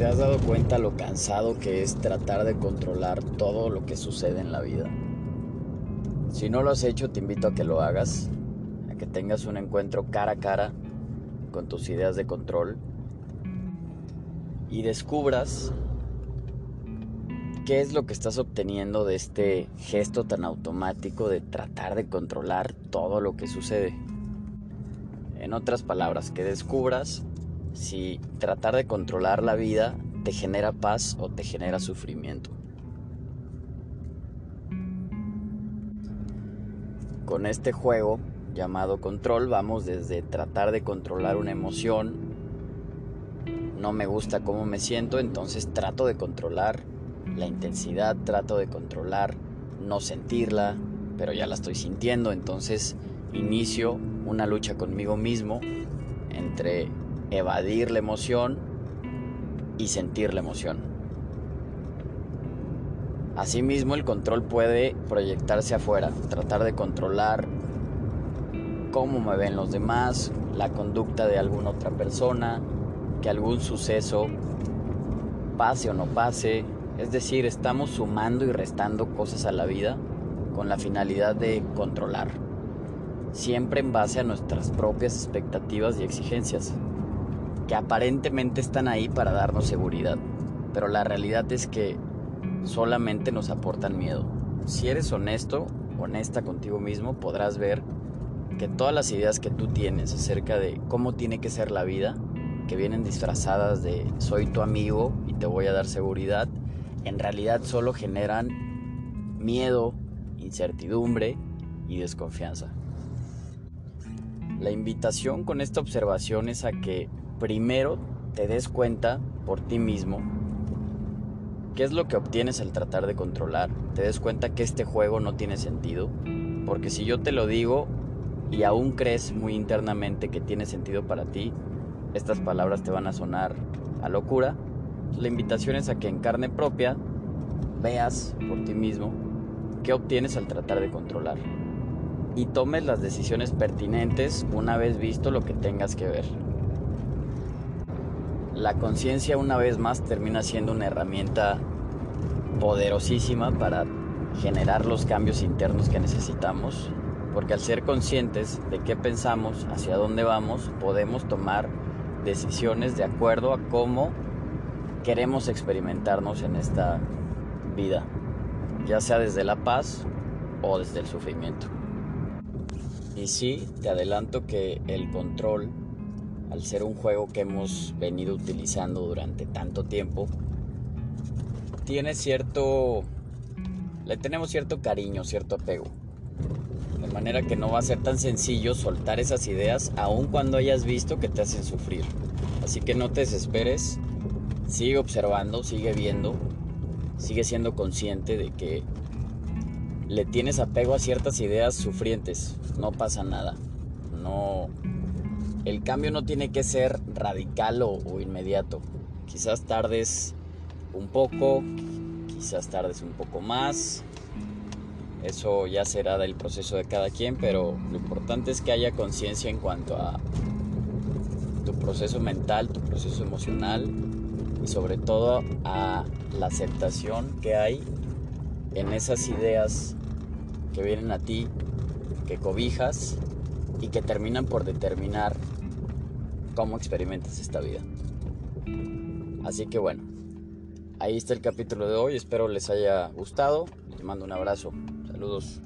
¿Te has dado cuenta lo cansado que es tratar de controlar todo lo que sucede en la vida? Si no lo has hecho, te invito a que lo hagas, a que tengas un encuentro cara a cara con tus ideas de control y descubras qué es lo que estás obteniendo de este gesto tan automático de tratar de controlar todo lo que sucede. En otras palabras, que descubras si tratar de controlar la vida te genera paz o te genera sufrimiento. Con este juego llamado control vamos desde tratar de controlar una emoción, no me gusta cómo me siento, entonces trato de controlar la intensidad, trato de controlar no sentirla, pero ya la estoy sintiendo, entonces inicio una lucha conmigo mismo entre evadir la emoción y sentir la emoción. Asimismo, el control puede proyectarse afuera, tratar de controlar cómo me ven los demás, la conducta de alguna otra persona, que algún suceso pase o no pase. Es decir, estamos sumando y restando cosas a la vida con la finalidad de controlar, siempre en base a nuestras propias expectativas y exigencias que aparentemente están ahí para darnos seguridad, pero la realidad es que solamente nos aportan miedo. Si eres honesto, honesta contigo mismo, podrás ver que todas las ideas que tú tienes acerca de cómo tiene que ser la vida, que vienen disfrazadas de soy tu amigo y te voy a dar seguridad, en realidad solo generan miedo, incertidumbre y desconfianza. La invitación con esta observación es a que primero te des cuenta por ti mismo qué es lo que obtienes al tratar de controlar, te des cuenta que este juego no tiene sentido, porque si yo te lo digo y aún crees muy internamente que tiene sentido para ti, estas palabras te van a sonar a locura. La invitación es a que en carne propia veas por ti mismo qué obtienes al tratar de controlar y tomes las decisiones pertinentes una vez visto lo que tengas que ver la conciencia una vez más termina siendo una herramienta poderosísima para generar los cambios internos que necesitamos, porque al ser conscientes de qué pensamos, hacia dónde vamos, podemos tomar decisiones de acuerdo a cómo queremos experimentarnos en esta vida, ya sea desde la paz o desde el sufrimiento. Y sí, te adelanto que el control al ser un juego que hemos venido utilizando durante tanto tiempo, tiene cierto... le tenemos cierto cariño, cierto apego. De manera que no va a ser tan sencillo soltar esas ideas aun cuando hayas visto que te hacen sufrir. Así que no te desesperes, sigue observando, sigue viendo, sigue siendo consciente de que le tienes apego a ciertas ideas sufrientes. No pasa nada. No, el cambio no tiene que ser radical o, inmediato. Quizás tardes un poco, quizás tardes un poco más. Eso ya será del proceso de cada quien, pero lo importante es que haya conciencia en cuanto a tu proceso mental, tu proceso emocional y sobre todo a la aceptación que hay en esas ideas que vienen a ti, que cobijas y que terminan por determinar cómo experimentas esta vida. Así que bueno, ahí está el capítulo de hoy, espero les haya gustado, les mando un abrazo, saludos.